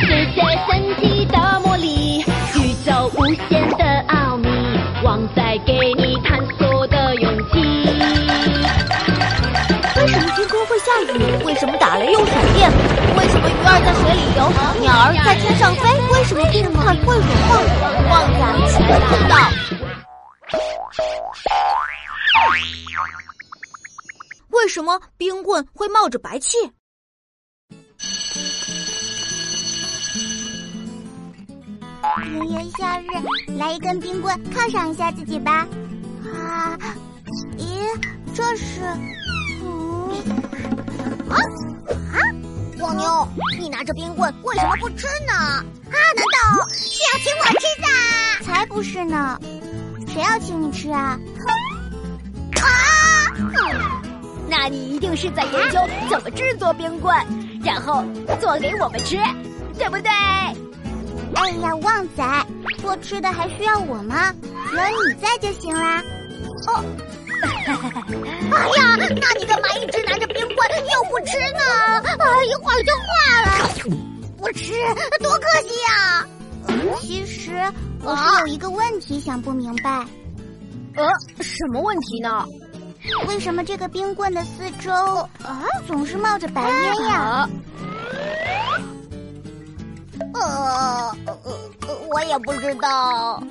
世界神奇的魔力，宇宙无限的奥秘，旺仔给你探索的勇气。为什么天空会下雨？为什么打雷又闪电？为什么鱼儿在水里游，鸟儿在天上飞？为什么冰块会融化？旺仔为什么冰棍会冒着白气？炎炎夏日，来一根冰棍犒赏一下自己吧。啊，咦，这是，嗯，啊啊！蜗牛，你拿着冰棍为什么不吃呢？啊，难道是要请我吃的？才不是呢，谁要请你吃啊？啊！那你一定是在研究怎么制作冰棍，然后做给我们吃，对不对？哎呀，旺仔，做吃的还需要我吗？只要你在就行啦。哦，哎呀，那你干嘛一直拿着冰棍又不吃呢？啊，一化了就化了，不吃多可惜呀！其实我是有一个问题想不明白。呃，什么问题呢？为什么这个冰棍的四周啊总是冒着白烟呀？呃，我也不知道。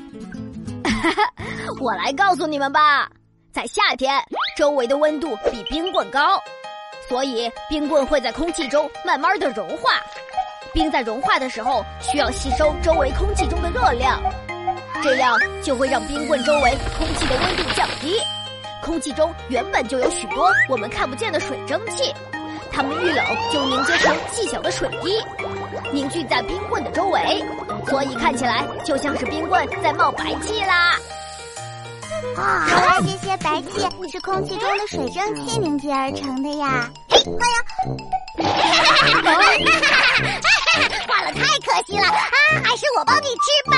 我来告诉你们吧，在夏天，周围的温度比冰棍高，所以冰棍会在空气中慢慢的融化。冰在融化的时候需要吸收周围空气中的热量，这样就会让冰棍周围空气的温度降低。空气中原本就有许多我们看不见的水蒸气，它们遇冷就凝结成细小的水滴，凝聚在冰棍的周围，所以看起来就像是冰棍在冒白气啦。啊，这些白气是空气中的水蒸气凝结而成的呀。哎，坏了，太可惜了啊！还是我帮你吃吧。